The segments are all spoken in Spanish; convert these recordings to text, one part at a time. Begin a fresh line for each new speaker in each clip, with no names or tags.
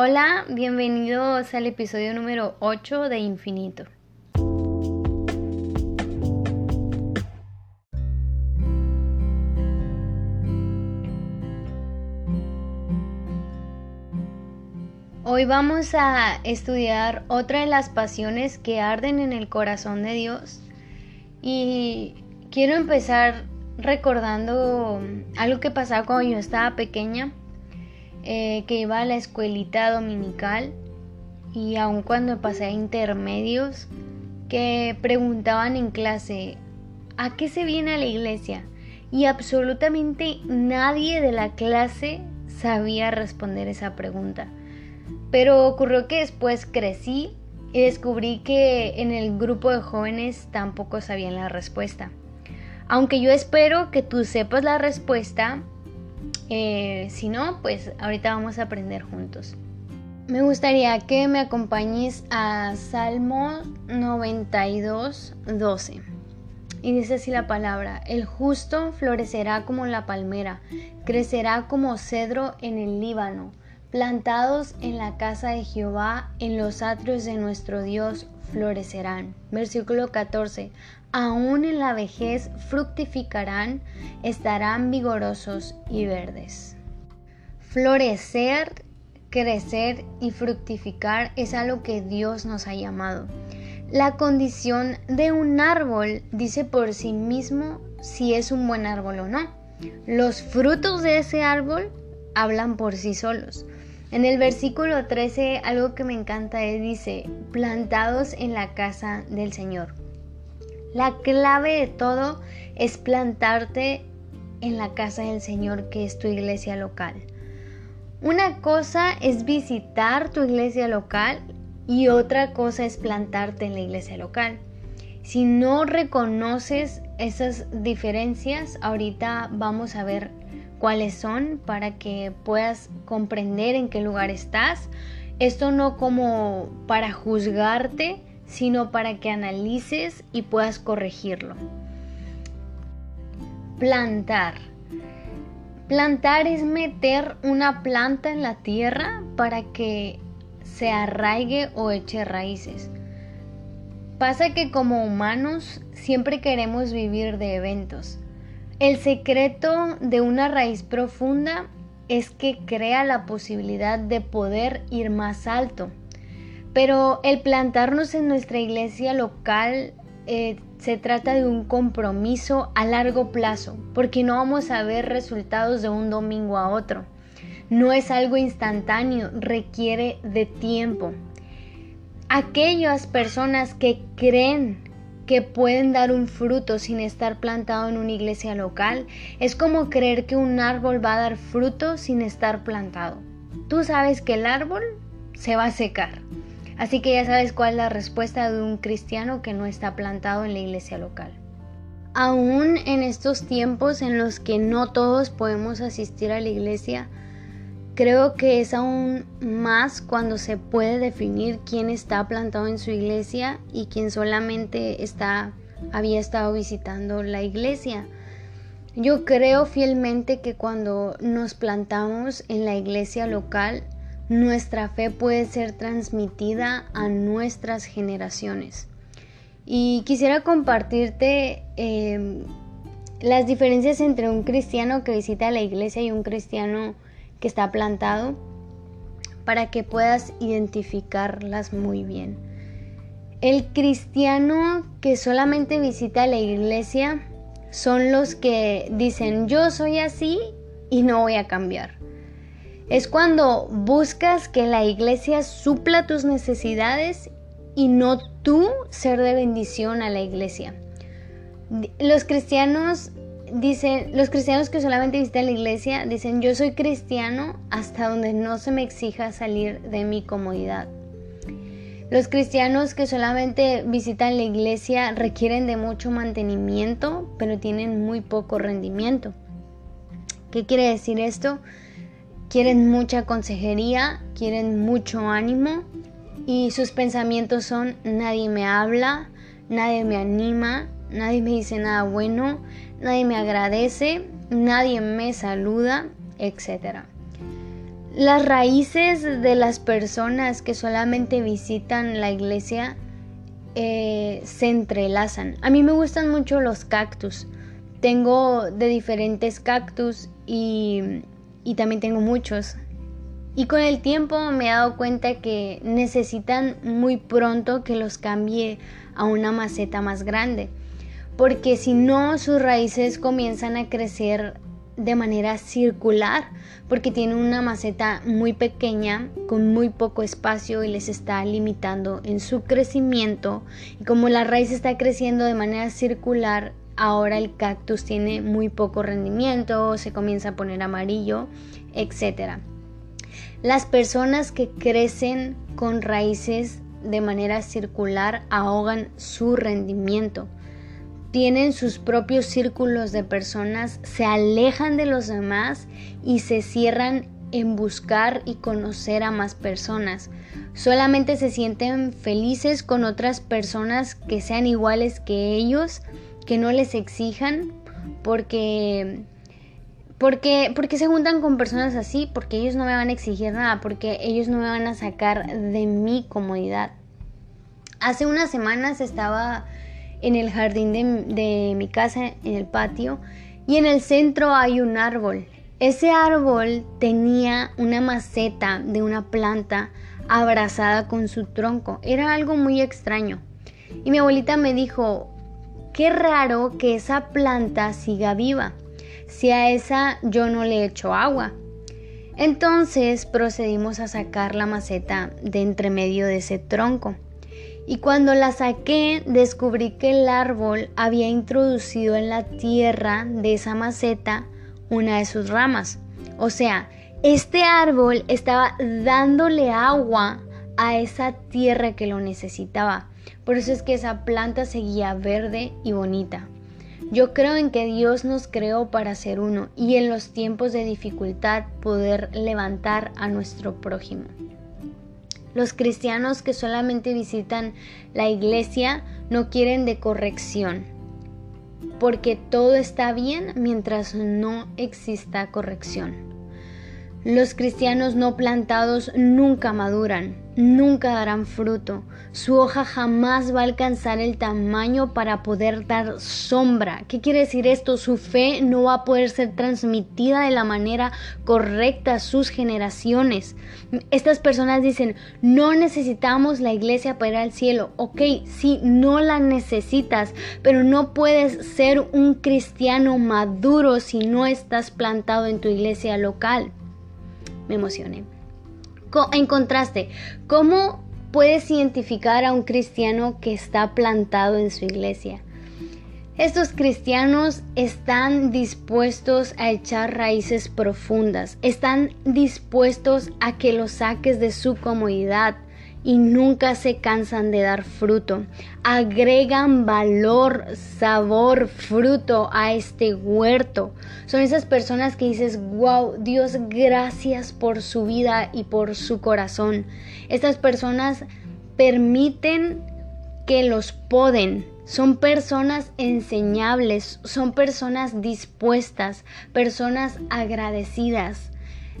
Hola, bienvenidos al episodio número 8 de Infinito. Hoy vamos a estudiar otra de las pasiones que arden en el corazón de Dios y quiero empezar recordando algo que pasaba cuando yo estaba pequeña eh, que iba a la escuelita dominical y aun cuando pasé a intermedios que preguntaban en clase ¿a qué se viene a la iglesia? Y absolutamente nadie de la clase sabía responder esa pregunta. Pero ocurrió que después crecí y descubrí que en el grupo de jóvenes tampoco sabían la respuesta. Aunque yo espero que tú sepas la respuesta eh, si no, pues ahorita vamos a aprender juntos. Me gustaría que me acompañes a Salmo 92, 12. Y dice así la palabra, el justo florecerá como la palmera, crecerá como cedro en el Líbano, plantados en la casa de Jehová, en los atrios de nuestro Dios florecerán. Versículo 14. Aún en la vejez fructificarán, estarán vigorosos y verdes. Florecer, crecer y fructificar es a lo que Dios nos ha llamado. La condición de un árbol dice por sí mismo si es un buen árbol o no. Los frutos de ese árbol hablan por sí solos. En el versículo 13 algo que me encanta es dice, plantados en la casa del Señor. La clave de todo es plantarte en la casa del Señor que es tu iglesia local. Una cosa es visitar tu iglesia local y otra cosa es plantarte en la iglesia local. Si no reconoces esas diferencias, ahorita vamos a ver cuáles son para que puedas comprender en qué lugar estás. Esto no como para juzgarte, sino para que analices y puedas corregirlo. Plantar. Plantar es meter una planta en la tierra para que se arraigue o eche raíces. Pasa que como humanos siempre queremos vivir de eventos. El secreto de una raíz profunda es que crea la posibilidad de poder ir más alto. Pero el plantarnos en nuestra iglesia local eh, se trata de un compromiso a largo plazo, porque no vamos a ver resultados de un domingo a otro. No es algo instantáneo, requiere de tiempo. Aquellas personas que creen que pueden dar un fruto sin estar plantado en una iglesia local. Es como creer que un árbol va a dar fruto sin estar plantado. Tú sabes que el árbol se va a secar. Así que ya sabes cuál es la respuesta de un cristiano que no está plantado en la iglesia local. Aún en estos tiempos en los que no todos podemos asistir a la iglesia, Creo que es aún más cuando se puede definir quién está plantado en su iglesia y quién solamente está, había estado visitando la iglesia. Yo creo fielmente que cuando nos plantamos en la iglesia local, nuestra fe puede ser transmitida a nuestras generaciones. Y quisiera compartirte em, las diferencias entre un cristiano que visita la iglesia y un cristiano que está plantado para que puedas identificarlas muy bien. El cristiano que solamente visita la iglesia son los que dicen yo soy así y no voy a cambiar. Es cuando buscas que la iglesia supla tus necesidades y no tú ser de bendición a la iglesia. Los cristianos dicen, los cristianos que solamente visitan la iglesia dicen, yo soy cristiano hasta donde no se me exija salir de mi comodidad. Los cristianos que solamente visitan la iglesia requieren de mucho mantenimiento, pero tienen muy poco rendimiento. ¿Qué quiere decir esto? Quieren mucha consejería, quieren mucho ánimo y sus pensamientos son nadie me habla, nadie me anima, nadie me dice nada bueno, nadie me agradece, nadie me saluda, etc. las raíces de las personas que solamente visitan la iglesia eh, se entrelazan. A mí me gustan mucho los cactus. Tengo de diferentes cactus y, y también tengo muchos. Y con el tiempo me he dado cuenta que necesitan muy pronto que los cambie a una maceta más grande. Porque si no, sus raíces comienzan a crecer de manera circular porque tiene una maceta muy pequeña con muy poco espacio y les está limitando en su crecimiento. Y como la raíz está creciendo de manera circular ahora el cactus tiene muy poco rendimiento se comienza a poner amarillo etcétera. Las personas que crecen con raíces de manera circular ahogan su rendimiento tienen sus propios círculos de personas, se alejan de los demás y se cierran en buscar y conocer a más personas. Solamente se sienten felices con otras personas que sean iguales que ellos, que no les exijan, porque porque, porque se juntan con personas así, porque ellos no me van a exigir nada, porque ellos no me van a sacar de mi comodidad. Hace unas semanas estaba en el jardín de, mi casa, en el patio, y en el centro hay un árbol. Ese árbol tenía una maceta de una planta abrazada con su tronco. Era algo muy extraño. Y mi abuelita me dijo, qué raro que esa planta siga viva, si a esa yo no le echo agua. Entonces procedimos a sacar la maceta de entre medio de ese tronco y cuando la saqué descubrí que el árbol había introducido en la tierra de esa maceta una de sus ramas. O sea, este árbol estaba dándole agua a esa tierra que lo necesitaba. Por eso es que esa planta seguía verde y bonita. Yo creo en que Dios nos creó para ser uno y en los tiempos de dificultad poder levantar a nuestro prójimo. Los cristianos que solamente visitan la iglesia no quieren de corrección, porque todo está bien mientras no exista corrección. Los cristianos no plantados nunca maduran, nunca darán fruto. Su hoja jamás va a alcanzar el tamaño para poder dar sombra. ¿Qué quiere decir esto? Su fe no va a poder ser transmitida de la manera correcta a sus generaciones. Estas personas dicen, no necesitamos la iglesia para ir al cielo. Ok, sí, no la necesitas, pero no puedes ser un cristiano maduro si no estás plantado en tu iglesia local me emocioné. En contraste, ¿cómo puedes identificar a un cristiano que está plantado en su iglesia? Estos cristianos están dispuestos a echar raíces profundas, están dispuestos a que los saques de su comodidad, y nunca se cansan de dar fruto. Agregan valor, sabor, fruto a este huerto. Son esas personas que dices, wow, Dios, gracias por su vida y por su corazón. Estas personas permiten que los poden. Son personas enseñables, son personas dispuestas, personas agradecidas.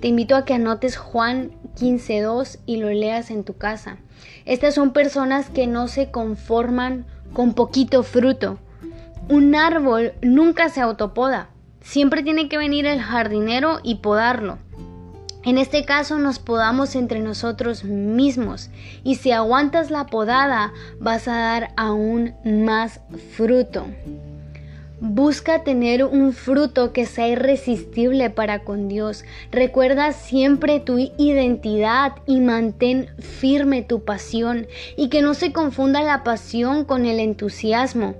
Te invito a que anotes Juan 15.2 y lo leas en tu casa. Estas son personas que no se conforman con poquito fruto. Un árbol nunca se autopoda. Siempre tiene que venir el jardinero y podarlo. En este caso nos podamos entre nosotros mismos y si aguantas la podada vas a dar aún más fruto. Busca tener un fruto que sea irresistible para con Dios. Recuerda siempre tu identidad y mantén firme tu pasión y que no se confunda la pasión con el entusiasmo.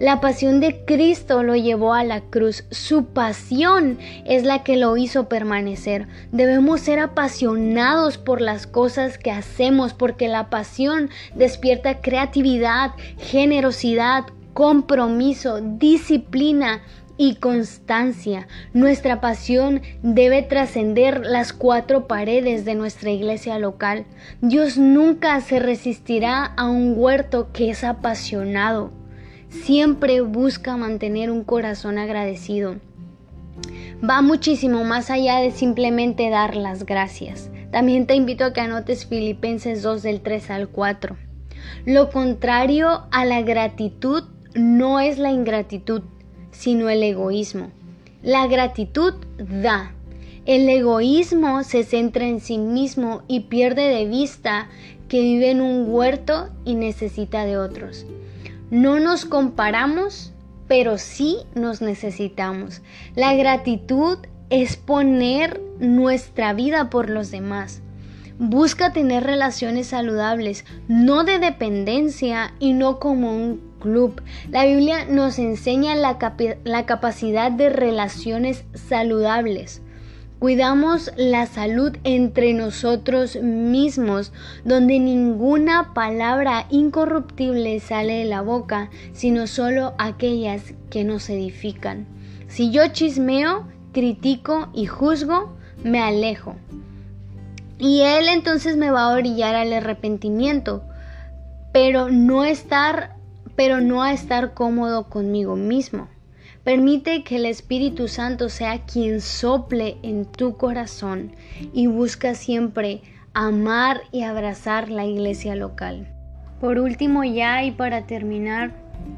La pasión de Cristo lo llevó a la cruz. Su pasión es la que lo hizo permanecer. Debemos ser apasionados por las cosas que hacemos porque la pasión despierta creatividad, generosidad, compromiso, disciplina y constancia. Nuestra pasión debe trascender las cuatro paredes de nuestra iglesia local. Dios nunca se resistirá a un huerto que es apasionado. Siempre busca mantener un corazón agradecido. va muchísimo más allá de simplemente dar las gracias. También te invito a que anotes Filipenses 2 del 3 al 4. Lo contrario a la gratitud no es la ingratitud, sino el egoísmo. La gratitud da. El egoísmo se centra en sí mismo y pierde de vista que vive en un huerto y necesita de otros. No nos comparamos, pero sí nos necesitamos. La gratitud es poner nuestra vida por los demás. Busca tener relaciones saludables, no de dependencia y no como un club. La Biblia nos enseña la, la capacidad de relaciones saludables. Cuidamos la salud entre nosotros mismos, donde ninguna palabra incorruptible sale de la boca, sino solo aquellas que nos edifican. Si yo chismeo, critico y juzgo, me alejo. Y Él entonces me va a orillar al arrepentimiento, pero no estar, pero no a estar cómodo conmigo mismo. Permite que el Espíritu Santo sea quien sople en tu corazón y busca siempre amar y abrazar la iglesia local. Por último ya y para terminar,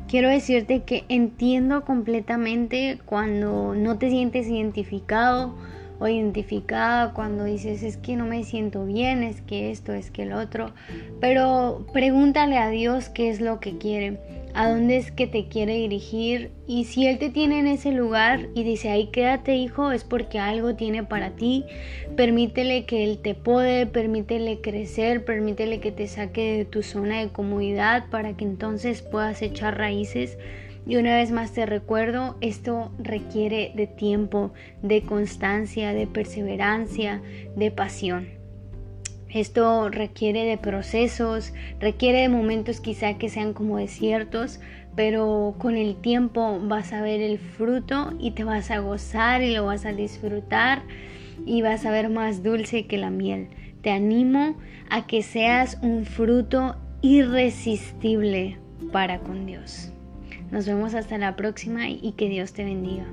quiero decirte que entiendo completamente cuando no te sientes identificado o identificada cuando dices es que no me siento bien, es que esto, es que el otro, pero pregúntale a Dios qué es lo que quiere, a dónde es que te quiere dirigir y si Él te tiene en ese lugar y dice ahí quédate hijo es porque algo tiene para ti, permítele que Él te puede, permítele crecer, permítele que te saque de tu zona de comodidad para que entonces puedas echar raíces y una vez más te recuerdo, esto requiere de tiempo, de constancia, de perseverancia, de pasión. Esto requiere de procesos, requiere de momentos quizá que sean como desiertos, pero con el tiempo vas a ver el fruto y te vas a gozar y lo vas a disfrutar y vas a ver más dulce que la miel. Te animo a que seas un fruto irresistible para con Dios. Nos vemos hasta la próxima y que Dios te bendiga.